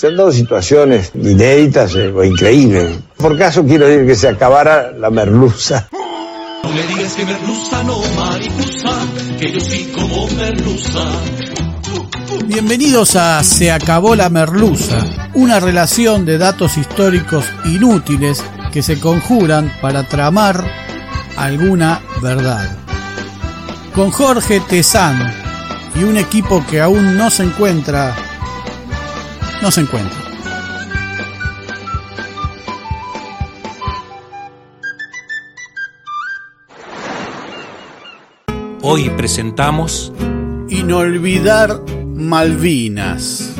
Se han dado situaciones inéditas eh, o increíbles. Por caso quiero decir que se acabara la merluza. No me digas que merluza no mariposa, que yo sí como merluza. Bienvenidos a Se acabó la merluza, una relación de datos históricos inútiles que se conjuran para tramar alguna verdad. Con Jorge Tezán y un equipo que aún no se encuentra, no se encuentra. Hoy presentamos Inolvidar Malvinas.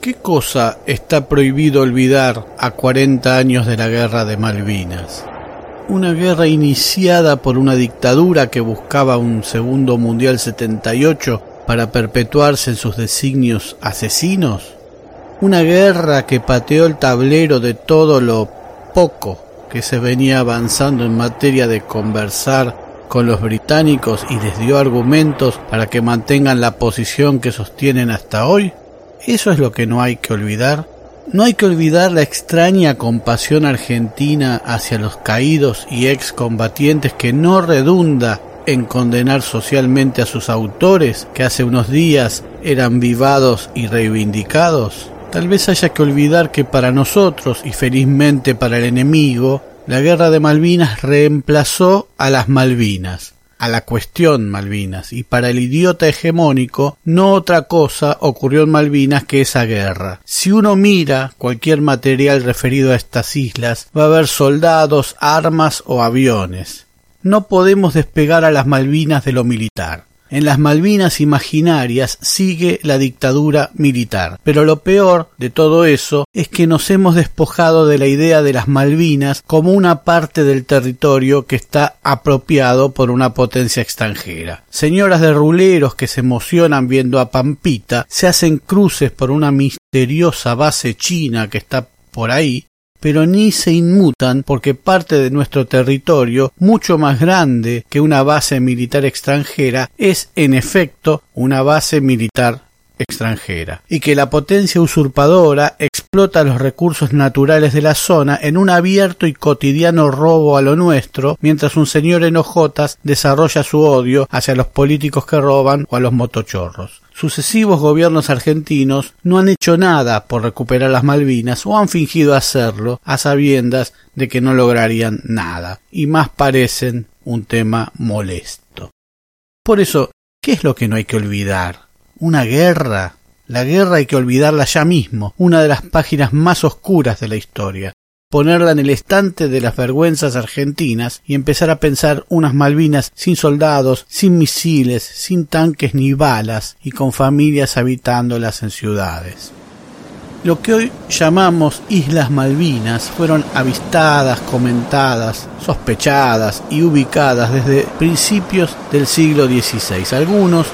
¿Qué cosa está prohibido olvidar a 40 años de la guerra de Malvinas? Una guerra iniciada por una dictadura que buscaba un segundo mundial 78 para perpetuarse en sus designios asesinos. Una guerra que pateó el tablero de todo lo poco que se venía avanzando en materia de conversar con los británicos y les dio argumentos para que mantengan la posición que sostienen hasta hoy? Eso es lo que no hay que olvidar. No hay que olvidar la extraña compasión argentina hacia los caídos y excombatientes que no redunda en condenar socialmente a sus autores que hace unos días eran vivados y reivindicados. Tal vez haya que olvidar que para nosotros y felizmente para el enemigo, la guerra de Malvinas reemplazó a las Malvinas, a la cuestión Malvinas, y para el idiota hegemónico no otra cosa ocurrió en Malvinas que esa guerra. Si uno mira cualquier material referido a estas islas, va a ver soldados, armas o aviones. No podemos despegar a las Malvinas de lo militar. En las Malvinas imaginarias sigue la dictadura militar. Pero lo peor de todo eso es que nos hemos despojado de la idea de las Malvinas como una parte del territorio que está apropiado por una potencia extranjera. Señoras de ruleros que se emocionan viendo a Pampita se hacen cruces por una misteriosa base china que está por ahí pero ni se inmutan porque parte de nuestro territorio, mucho más grande que una base militar extranjera, es en efecto una base militar extranjera, y que la potencia usurpadora explota los recursos naturales de la zona en un abierto y cotidiano robo a lo nuestro, mientras un señor enojotas desarrolla su odio hacia los políticos que roban o a los motochorros sucesivos gobiernos argentinos no han hecho nada por recuperar las Malvinas o han fingido hacerlo a sabiendas de que no lograrían nada y más parecen un tema molesto. Por eso, ¿qué es lo que no hay que olvidar? Una guerra. La guerra hay que olvidarla ya mismo, una de las páginas más oscuras de la historia ponerla en el estante de las vergüenzas argentinas y empezar a pensar unas Malvinas sin soldados, sin misiles, sin tanques ni balas y con familias habitándolas en ciudades. Lo que hoy llamamos Islas Malvinas fueron avistadas, comentadas, sospechadas y ubicadas desde principios del siglo XVI. Algunos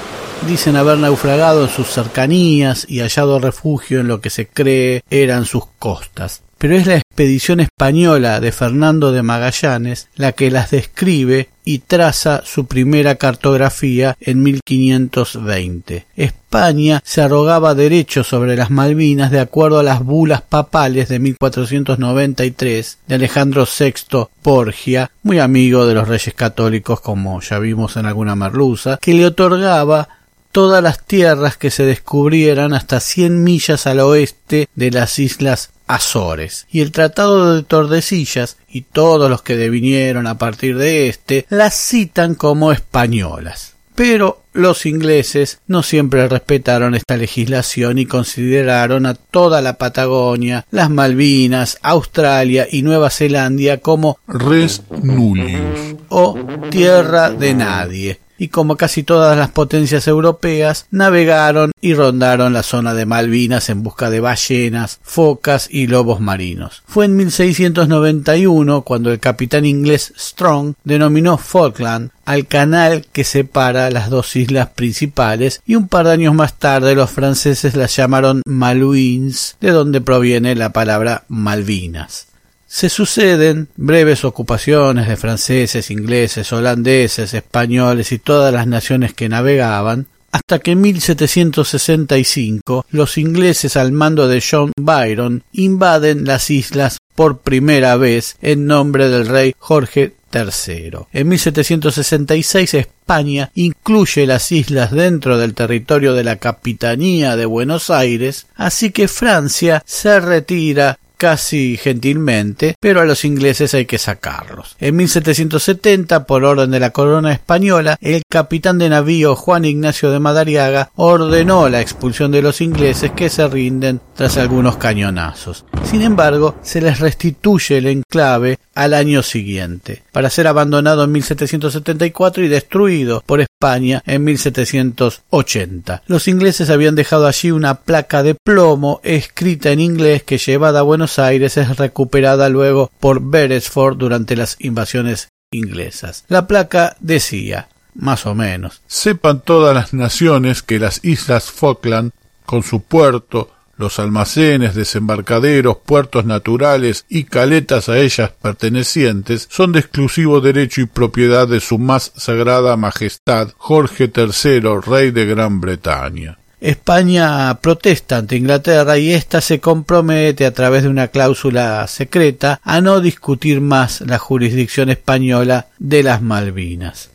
dicen haber naufragado en sus cercanías y hallado refugio en lo que se cree eran sus costas pero es la expedición española de Fernando de Magallanes la que las describe y traza su primera cartografía en 1520. España se arrogaba derechos sobre las Malvinas de acuerdo a las bulas papales de 1493 de Alejandro VI Borgia, muy amigo de los reyes católicos como ya vimos en alguna merluza, que le otorgaba todas las tierras que se descubrieran hasta cien millas al oeste de las islas Azores. Y el Tratado de Tordesillas y todos los que devinieron a partir de este las citan como españolas. Pero los ingleses no siempre respetaron esta legislación y consideraron a toda la Patagonia, las Malvinas, Australia y Nueva Zelanda como res nullius o tierra de nadie, y como casi todas las potencias europeas, navegaron y rondaron la zona de Malvinas en busca de ballenas, focas y lobos marinos. Fue en 1691 cuando el capitán inglés Strong denominó Falkland al canal que separa las dos islas principales y un par de años más tarde los franceses las llamaron Malouines, de donde proviene la palabra Malvinas. Se suceden breves ocupaciones de franceses, ingleses, holandeses, españoles y todas las naciones que navegaban, hasta que en 1765 los ingleses al mando de John Byron invaden las islas por primera vez en nombre del rey Jorge III. En 1766 España incluye las islas dentro del territorio de la Capitanía de Buenos Aires, así que Francia se retira casi gentilmente, pero a los ingleses hay que sacarlos. En 1770, por orden de la corona española, el capitán de navío Juan Ignacio de Madariaga ordenó la expulsión de los ingleses que se rinden tras algunos cañonazos. Sin embargo, se les restituye el enclave al año siguiente, para ser abandonado en 1774 y destruido por España en 1780. Los ingleses habían dejado allí una placa de plomo escrita en inglés que llevada a Buenos Aires es recuperada luego por Beresford durante las invasiones inglesas. La placa decía más o menos. Sepan todas las naciones que las islas Falkland, con su puerto, los almacenes, desembarcaderos, puertos naturales y caletas a ellas pertenecientes son de exclusivo derecho y propiedad de su más sagrada majestad Jorge III, rey de Gran Bretaña. España protesta ante Inglaterra y ésta se compromete a través de una cláusula secreta a no discutir más la jurisdicción española de las Malvinas.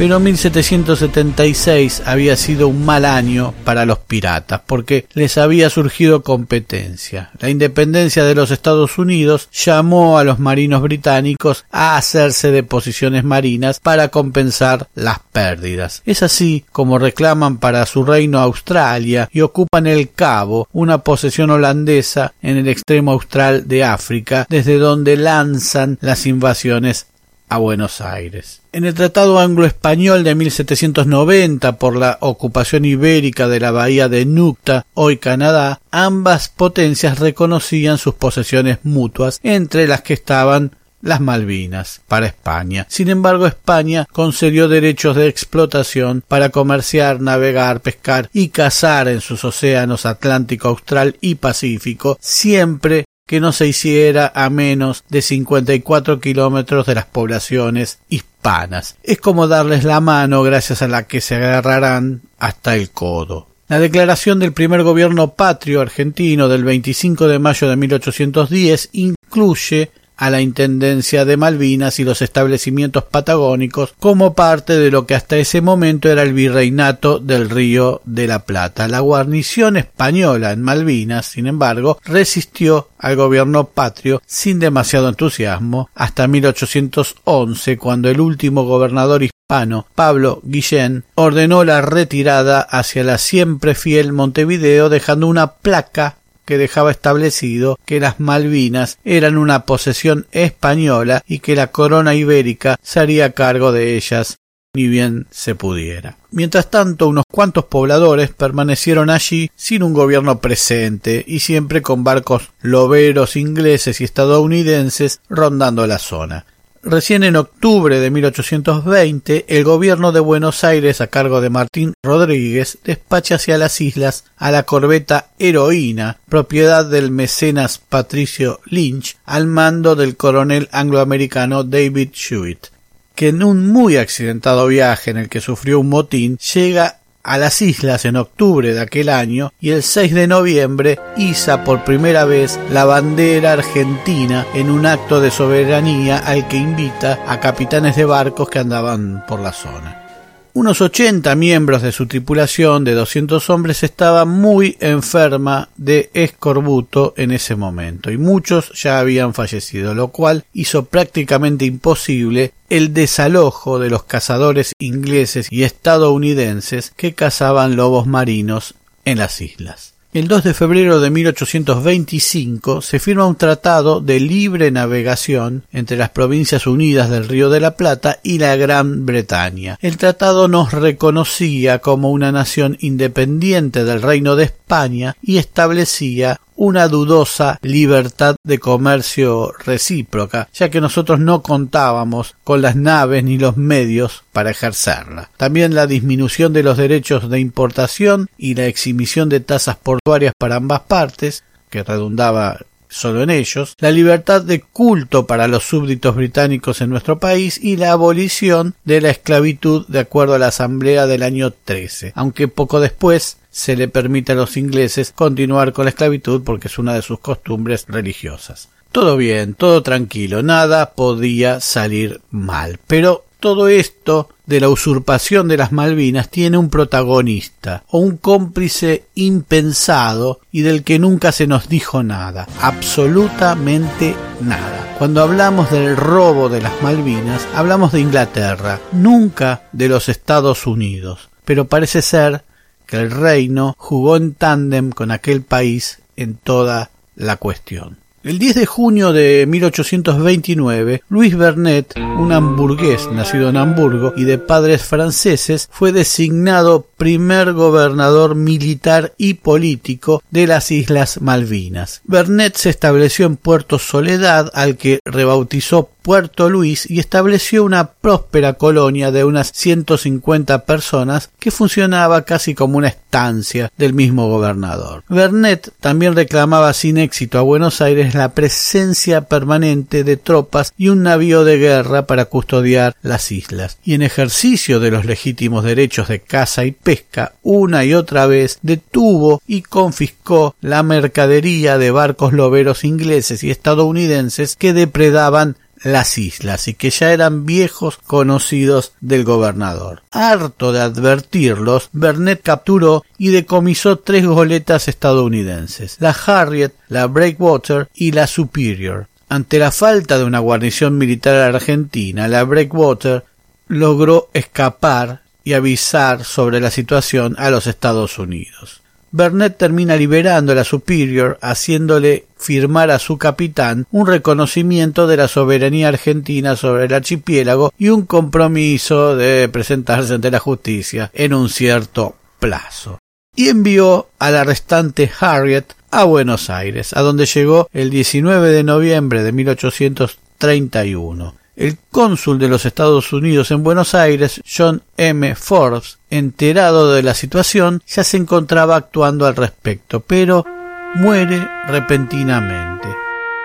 Pero 1776 había sido un mal año para los piratas porque les había surgido competencia. La independencia de los Estados Unidos llamó a los marinos británicos a hacerse de posiciones marinas para compensar las pérdidas. Es así como reclaman para su reino Australia y ocupan el Cabo, una posesión holandesa en el extremo austral de África, desde donde lanzan las invasiones a Buenos Aires. En el Tratado Anglo-Español de 1790 por la ocupación ibérica de la bahía de Nucta, hoy Canadá, ambas potencias reconocían sus posesiones mutuas, entre las que estaban las Malvinas para España. Sin embargo, España concedió derechos de explotación para comerciar, navegar, pescar y cazar en sus océanos Atlántico, Austral y Pacífico, siempre que no se hiciera a menos de 54 kilómetros de las poblaciones hispanas. Es como darles la mano gracias a la que se agarrarán hasta el codo. La declaración del primer gobierno patrio argentino del 25 de mayo de 1810 incluye a la Intendencia de Malvinas y los establecimientos patagónicos como parte de lo que hasta ese momento era el virreinato del Río de la Plata. La guarnición española en Malvinas, sin embargo, resistió al gobierno patrio sin demasiado entusiasmo hasta 1811 cuando el último gobernador hispano, Pablo Guillén, ordenó la retirada hacia la siempre fiel Montevideo dejando una placa que dejaba establecido que las Malvinas eran una posesión española y que la corona ibérica se haría cargo de ellas ni bien se pudiera. Mientras tanto, unos cuantos pobladores permanecieron allí sin un gobierno presente y siempre con barcos loberos ingleses y estadounidenses rondando la zona. Recién en octubre de 1820, el gobierno de Buenos Aires, a cargo de Martín Rodríguez, despacha hacia las islas a la corbeta Heroína, propiedad del mecenas Patricio Lynch, al mando del coronel angloamericano David Hewitt, que en un muy accidentado viaje en el que sufrió un motín, llega a las islas en octubre de aquel año y el 6 de noviembre iza por primera vez la bandera argentina en un acto de soberanía al que invita a capitanes de barcos que andaban por la zona. Unos 80 miembros de su tripulación de 200 hombres estaban muy enferma de escorbuto en ese momento y muchos ya habían fallecido, lo cual hizo prácticamente imposible el desalojo de los cazadores ingleses y estadounidenses que cazaban lobos marinos en las islas. El 2 de febrero de 1825 se firma un tratado de libre navegación entre las Provincias Unidas del Río de la Plata y la Gran Bretaña. El tratado nos reconocía como una nación independiente del Reino de España y establecía una dudosa libertad de comercio recíproca, ya que nosotros no contábamos con las naves ni los medios para ejercerla. También la disminución de los derechos de importación y la exhibición de tasas portuarias para ambas partes, que redundaba solo en ellos, la libertad de culto para los súbditos británicos en nuestro país y la abolición de la esclavitud de acuerdo a la Asamblea del año 13, aunque poco después se le permite a los ingleses continuar con la esclavitud porque es una de sus costumbres religiosas. Todo bien, todo tranquilo, nada podía salir mal. Pero todo esto de la usurpación de las Malvinas tiene un protagonista o un cómplice impensado y del que nunca se nos dijo nada, absolutamente nada. Cuando hablamos del robo de las Malvinas, hablamos de Inglaterra, nunca de los Estados Unidos, pero parece ser que el reino jugó en tándem con aquel país en toda la cuestión. El 10 de junio de 1829, Luis Bernet, un hamburgués nacido en Hamburgo y de padres franceses, fue designado primer gobernador militar y político de las Islas Malvinas. Bernet se estableció en Puerto Soledad, al que rebautizó Puerto Luis y estableció una próspera colonia de unas 150 personas que funcionaba casi como una estancia del mismo gobernador. Bernet también reclamaba sin éxito a Buenos Aires la presencia permanente de tropas y un navío de guerra para custodiar las islas, y en ejercicio de los legítimos derechos de caza y pesca, una y otra vez detuvo y confiscó la mercadería de barcos loberos ingleses y estadounidenses que depredaban las islas y que ya eran viejos conocidos del gobernador. Harto de advertirlos, Bernet capturó y decomisó tres goletas estadounidenses, la Harriet, la Breakwater y la Superior. Ante la falta de una guarnición militar argentina, la Breakwater logró escapar y avisar sobre la situación a los Estados Unidos. Bernet termina liberando a la Superior, haciéndole firmar a su capitán un reconocimiento de la soberanía argentina sobre el archipiélago y un compromiso de presentarse ante la justicia en un cierto plazo. Y envió a la restante Harriet a Buenos Aires, a donde llegó el 19 de noviembre de 1831. El cónsul de los Estados Unidos en Buenos Aires, John M. Forbes, enterado de la situación, ya se encontraba actuando al respecto, pero muere repentinamente.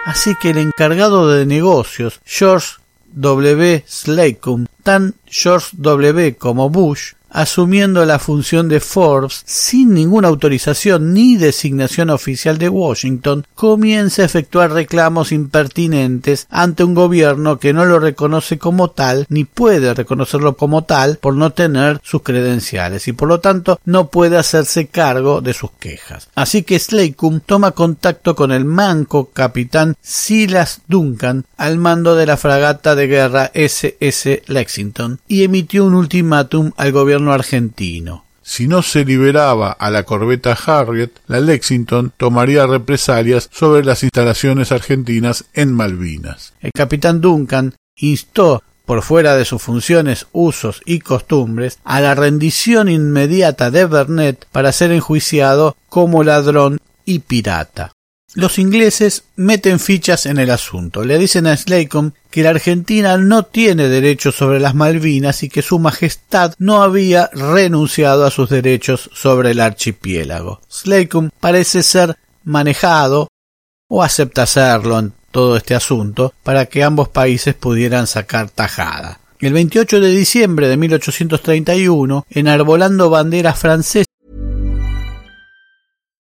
Así que el encargado de negocios, George W. Slacum, tan George W. como Bush, asumiendo la función de Forbes sin ninguna autorización ni designación oficial de Washington, comienza a efectuar reclamos impertinentes ante un gobierno que no lo reconoce como tal ni puede reconocerlo como tal por no tener sus credenciales y por lo tanto no puede hacerse cargo de sus quejas. Así que Slacum toma contacto con el manco capitán Silas Duncan al mando de la fragata de guerra SS Lexington y emitió un ultimátum al gobierno argentino. Si no se liberaba a la corbeta Harriet, la Lexington tomaría represalias sobre las instalaciones argentinas en Malvinas. El capitán Duncan instó por fuera de sus funciones, usos y costumbres, a la rendición inmediata de Bernet para ser enjuiciado como ladrón y pirata. Los ingleses meten fichas en el asunto. Le dicen a Slacum que la Argentina no tiene derechos sobre las Malvinas y que su Majestad no había renunciado a sus derechos sobre el archipiélago. Slacum parece ser manejado o acepta hacerlo en todo este asunto para que ambos países pudieran sacar tajada. El 28 de diciembre de 1831, enarbolando banderas francesas,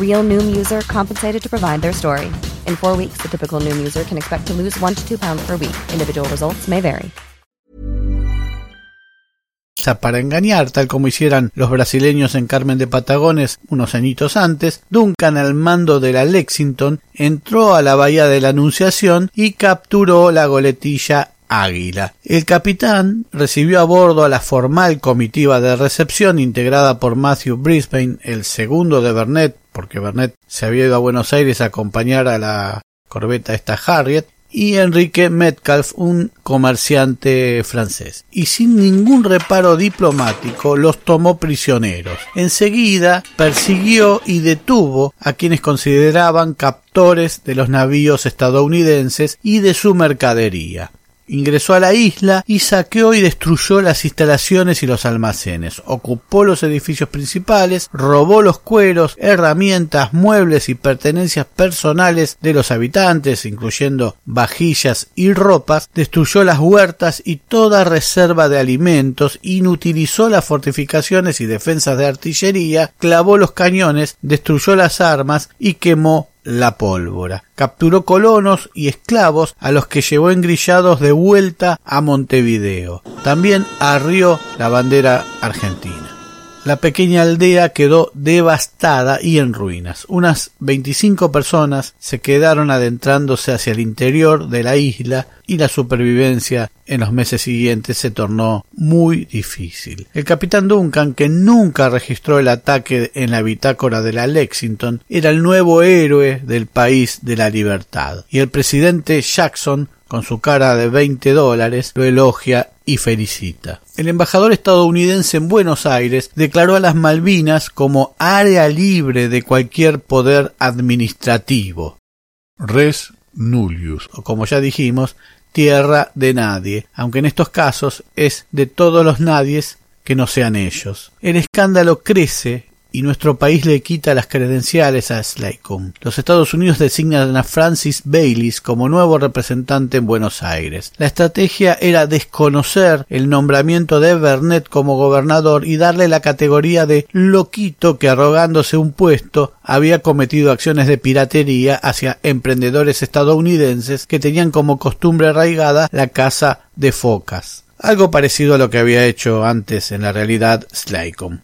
Real Noom user compensated to provide their story. In four weeks, the typical Noom user can expect to lose one to two pounds per week. Individual results may vary. Para engañar, tal como hicieran los brasileños en Carmen de Patagones unos añitos antes, Duncan al mando de la Lexington entró a la bahía de la Anunciación y capturó la goletilla Águila. El capitán recibió a bordo a la formal comitiva de recepción integrada por Matthew Brisbane, el segundo de Bernet, porque Bernet se había ido a Buenos Aires a acompañar a la corbeta esta Harriet, y Enrique Metcalf, un comerciante francés. Y sin ningún reparo diplomático los tomó prisioneros. Enseguida persiguió y detuvo a quienes consideraban captores de los navíos estadounidenses y de su mercadería ingresó a la isla y saqueó y destruyó las instalaciones y los almacenes, ocupó los edificios principales, robó los cueros, herramientas, muebles y pertenencias personales de los habitantes, incluyendo vajillas y ropas, destruyó las huertas y toda reserva de alimentos, inutilizó las fortificaciones y defensas de artillería, clavó los cañones, destruyó las armas y quemó la pólvora. Capturó colonos y esclavos a los que llevó engrillados de vuelta a Montevideo. También arrió la bandera argentina. La pequeña aldea quedó devastada y en ruinas. Unas 25 personas se quedaron adentrándose hacia el interior de la isla y la supervivencia en los meses siguientes se tornó muy difícil. El capitán Duncan, que nunca registró el ataque en la bitácora de la Lexington, era el nuevo héroe del país de la libertad. Y el presidente Jackson con su cara de 20 dólares, lo elogia y felicita. El embajador estadounidense en Buenos Aires declaró a las Malvinas como área libre de cualquier poder administrativo. Res nullius. O como ya dijimos, tierra de nadie, aunque en estos casos es de todos los nadies que no sean ellos. El escándalo crece y nuestro país le quita las credenciales a Slacum. Los Estados Unidos designan a Francis Baylis como nuevo representante en Buenos Aires. La estrategia era desconocer el nombramiento de Bernet como gobernador y darle la categoría de loquito que arrogándose un puesto había cometido acciones de piratería hacia emprendedores estadounidenses que tenían como costumbre arraigada la caza de focas. Algo parecido a lo que había hecho antes en la realidad Slacum.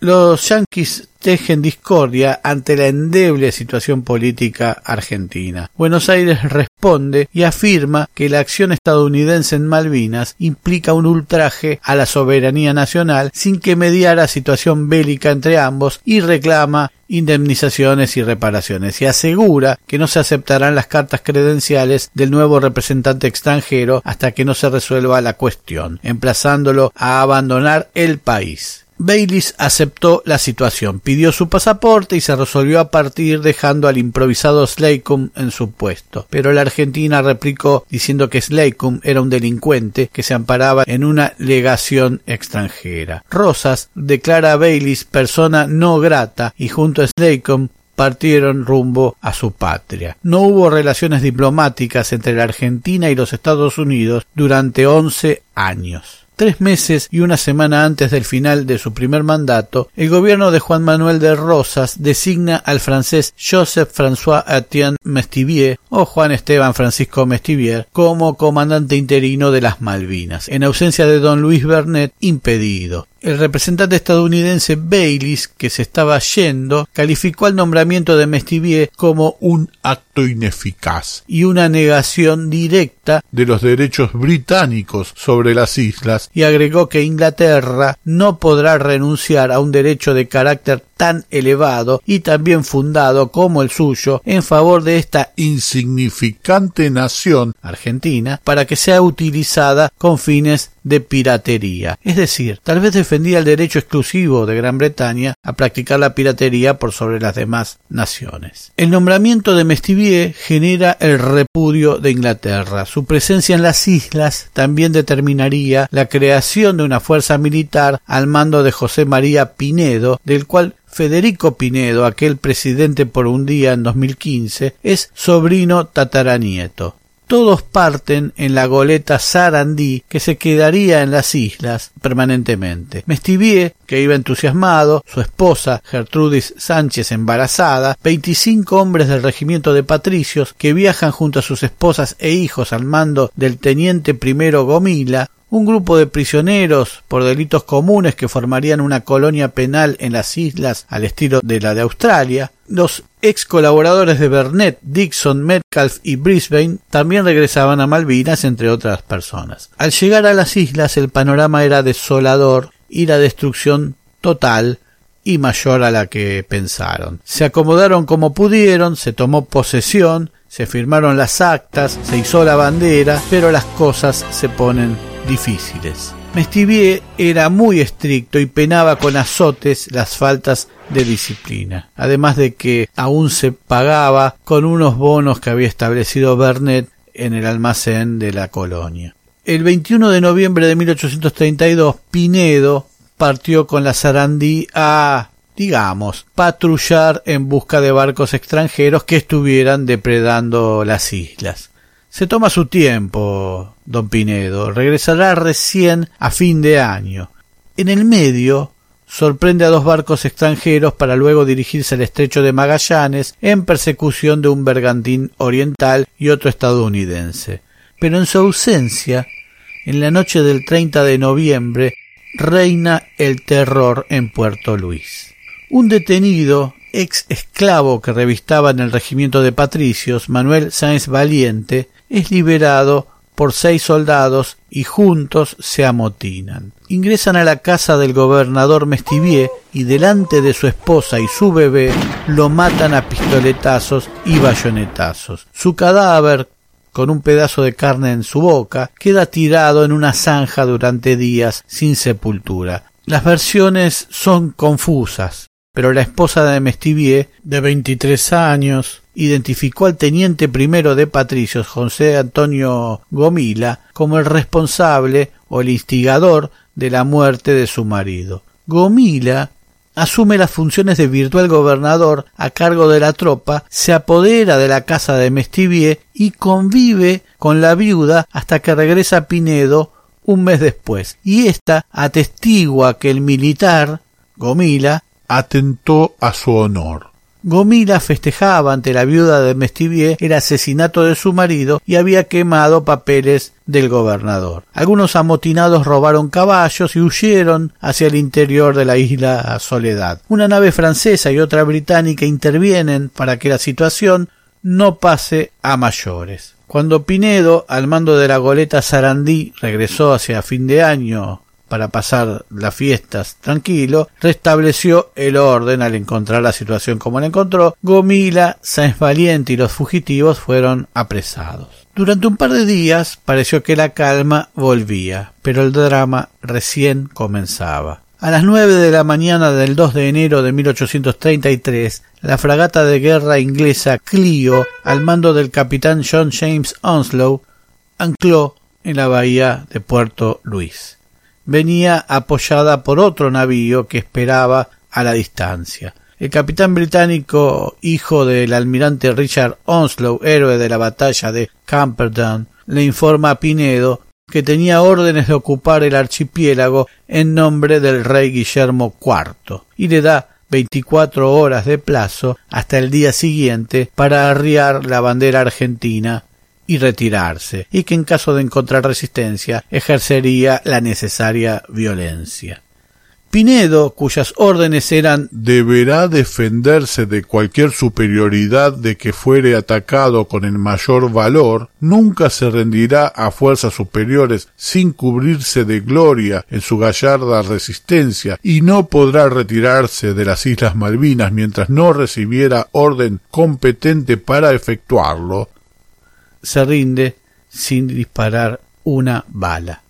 Los yanquis tejen discordia ante la endeble situación política argentina. Buenos Aires responde y afirma que la acción estadounidense en Malvinas implica un ultraje a la soberanía nacional sin que mediara situación bélica entre ambos y reclama indemnizaciones y reparaciones y asegura que no se aceptarán las cartas credenciales del nuevo representante extranjero hasta que no se resuelva la cuestión, emplazándolo a abandonar el país. Baylis aceptó la situación, pidió su pasaporte y se resolvió a partir dejando al improvisado Slacum en su puesto. Pero la Argentina replicó diciendo que Slacum era un delincuente que se amparaba en una legación extranjera. Rosas declara a Baylis persona no grata y junto a Slacum partieron rumbo a su patria. No hubo relaciones diplomáticas entre la Argentina y los Estados Unidos durante once años. Tres meses y una semana antes del final de su primer mandato, el gobierno de Juan Manuel de Rosas designa al francés Joseph François Etienne Mestivier o Juan Esteban Francisco Mestivier como comandante interino de las Malvinas, en ausencia de don Luis Bernet impedido el representante estadounidense Baylis, que se estaba yendo, calificó el nombramiento de Mestivier como un acto ineficaz y una negación directa de los derechos británicos sobre las islas y agregó que Inglaterra no podrá renunciar a un derecho de carácter tan elevado y también fundado como el suyo en favor de esta insignificante nación argentina para que sea utilizada con fines de piratería. Es decir, tal vez defendía el derecho exclusivo de Gran Bretaña a practicar la piratería por sobre las demás naciones. El nombramiento de Mestivier genera el repudio de Inglaterra. Su presencia en las islas también determinaría la creación de una fuerza militar al mando de José María Pinedo, del cual Federico Pinedo, aquel presidente por un día en 2015, es sobrino tataranieto todos parten en la goleta Sarandí que se quedaría en las islas permanentemente. Mestivier, que iba entusiasmado, su esposa Gertrudis Sánchez embarazada, veinticinco hombres del regimiento de patricios que viajan junto a sus esposas e hijos al mando del teniente primero Gomila, un grupo de prisioneros por delitos comunes que formarían una colonia penal en las islas al estilo de la de Australia, los ex colaboradores de Bernet, Dixon, Metcalf y Brisbane también regresaban a Malvinas, entre otras personas. Al llegar a las islas el panorama era desolador y la destrucción total y mayor a la que pensaron. Se acomodaron como pudieron, se tomó posesión, se firmaron las actas, se hizo la bandera, pero las cosas se ponen difíciles. Mestivier era muy estricto y penaba con azotes las faltas de disciplina, además de que aún se pagaba con unos bonos que había establecido Bernet en el almacén de la colonia. El 21 de noviembre de 1832, Pinedo partió con la Sarandí a, digamos, patrullar en busca de barcos extranjeros que estuvieran depredando las islas. Se toma su tiempo, don Pinedo. Regresará recién a fin de año. En el medio sorprende a dos barcos extranjeros para luego dirigirse al estrecho de Magallanes en persecución de un bergantín oriental y otro estadounidense. Pero en su ausencia, en la noche del 30 de noviembre, reina el terror en Puerto Luis. Un detenido ex esclavo que revistaba en el regimiento de patricios, Manuel Sáenz Valiente, es liberado por seis soldados y juntos se amotinan. Ingresan a la casa del gobernador Mestivier y delante de su esposa y su bebé lo matan a pistoletazos y bayonetazos. Su cadáver, con un pedazo de carne en su boca, queda tirado en una zanja durante días sin sepultura. Las versiones son confusas pero la esposa de Mestivier, de 23 años, identificó al teniente primero de patricios, José Antonio Gomila, como el responsable o el instigador de la muerte de su marido. Gomila asume las funciones de virtual gobernador a cargo de la tropa, se apodera de la casa de Mestivier y convive con la viuda hasta que regresa Pinedo un mes después, y ésta atestigua que el militar, Gomila, atentó a su honor. Gomila festejaba ante la viuda de Mestivier el asesinato de su marido y había quemado papeles del gobernador. Algunos amotinados robaron caballos y huyeron hacia el interior de la isla Soledad. Una nave francesa y otra británica intervienen para que la situación no pase a mayores. Cuando Pinedo, al mando de la goleta Sarandí, regresó hacia fin de año para pasar las fiestas tranquilo, restableció el orden al encontrar la situación como la encontró, Gomila, Sáenz Valiente y los fugitivos fueron apresados. Durante un par de días pareció que la calma volvía, pero el drama recién comenzaba. A las nueve de la mañana del 2 de enero de 1833, la fragata de guerra inglesa Clio, al mando del capitán John James Onslow, ancló en la bahía de Puerto Luis venía apoyada por otro navío que esperaba a la distancia. El capitán británico, hijo del almirante Richard Onslow, héroe de la batalla de Camperdown, le informa a Pinedo que tenía órdenes de ocupar el archipiélago en nombre del rey Guillermo IV y le da veinticuatro horas de plazo hasta el día siguiente para arriar la bandera argentina y retirarse, y que en caso de encontrar resistencia ejercería la necesaria violencia. Pinedo, cuyas órdenes eran deberá defenderse de cualquier superioridad de que fuere atacado con el mayor valor, nunca se rendirá a fuerzas superiores sin cubrirse de gloria en su gallarda resistencia y no podrá retirarse de las Islas Malvinas mientras no recibiera orden competente para efectuarlo, se rinde sin disparar una bala.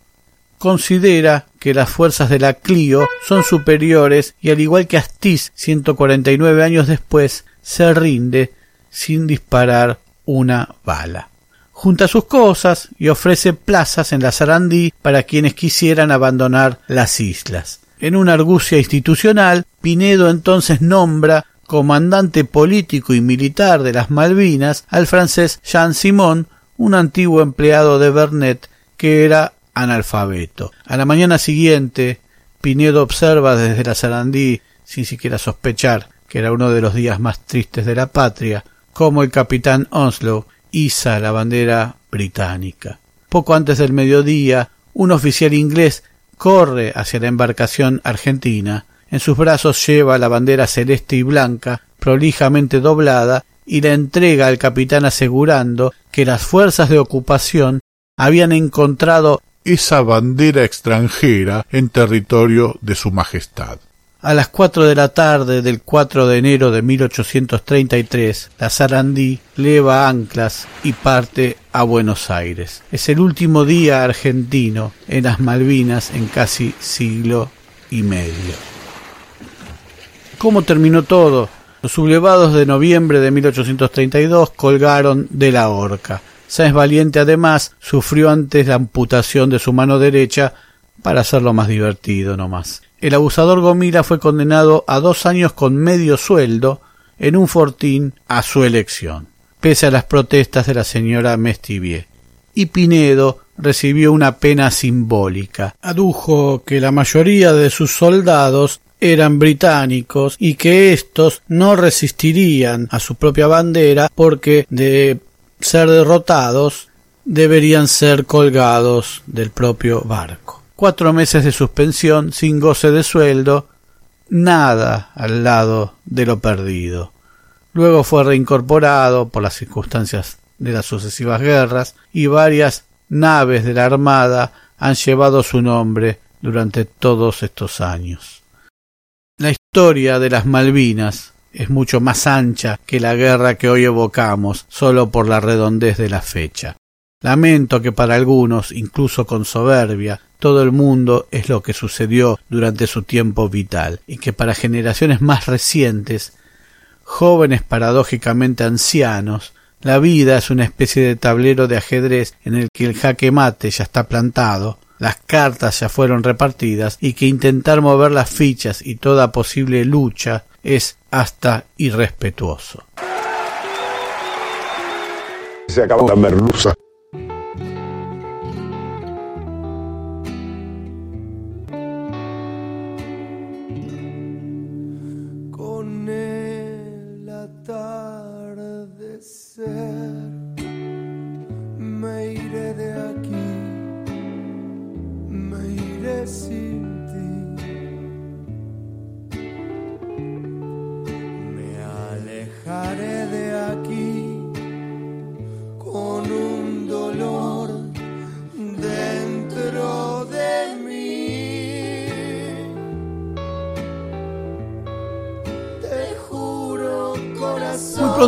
Considera que las fuerzas de la Clio son superiores y al igual que Astiz 149 años después se rinde sin disparar una bala. Junta sus cosas y ofrece plazas en la Sarandí para quienes quisieran abandonar las islas. En una argucia institucional, Pinedo entonces nombra comandante político y militar de las Malvinas, al francés Jean Simon, un antiguo empleado de Bernet que era analfabeto. A la mañana siguiente, Pinedo observa desde la Sarandí, sin siquiera sospechar que era uno de los días más tristes de la patria, cómo el capitán Onslow iza la bandera británica. Poco antes del mediodía, un oficial inglés corre hacia la embarcación argentina en sus brazos lleva la bandera celeste y blanca, prolijamente doblada, y la entrega al capitán asegurando que las fuerzas de ocupación habían encontrado esa bandera extranjera en territorio de su Majestad. A las cuatro de la tarde del 4 de enero de 1833, la Sarandí leva anclas y parte a Buenos Aires. Es el último día argentino en las Malvinas en casi siglo y medio. ¿Cómo terminó todo? Los sublevados de noviembre de 1832 colgaron de la horca. Sáenz Valiente además sufrió antes la amputación de su mano derecha para hacerlo más divertido no más. El abusador Gomila fue condenado a dos años con medio sueldo en un fortín a su elección, pese a las protestas de la señora Mestivier. Y Pinedo recibió una pena simbólica. Adujo que la mayoría de sus soldados eran británicos y que éstos no resistirían a su propia bandera porque de ser derrotados deberían ser colgados del propio barco. Cuatro meses de suspensión sin goce de sueldo, nada al lado de lo perdido. Luego fue reincorporado por las circunstancias de las sucesivas guerras y varias naves de la Armada han llevado su nombre durante todos estos años. La historia de las Malvinas es mucho más ancha que la guerra que hoy evocamos solo por la redondez de la fecha. Lamento que para algunos, incluso con soberbia, todo el mundo es lo que sucedió durante su tiempo vital, y que para generaciones más recientes, jóvenes paradójicamente ancianos, la vida es una especie de tablero de ajedrez en el que el jaque mate ya está plantado, las cartas ya fueron repartidas y que intentar mover las fichas y toda posible lucha es hasta irrespetuoso. Se acabó la merluza.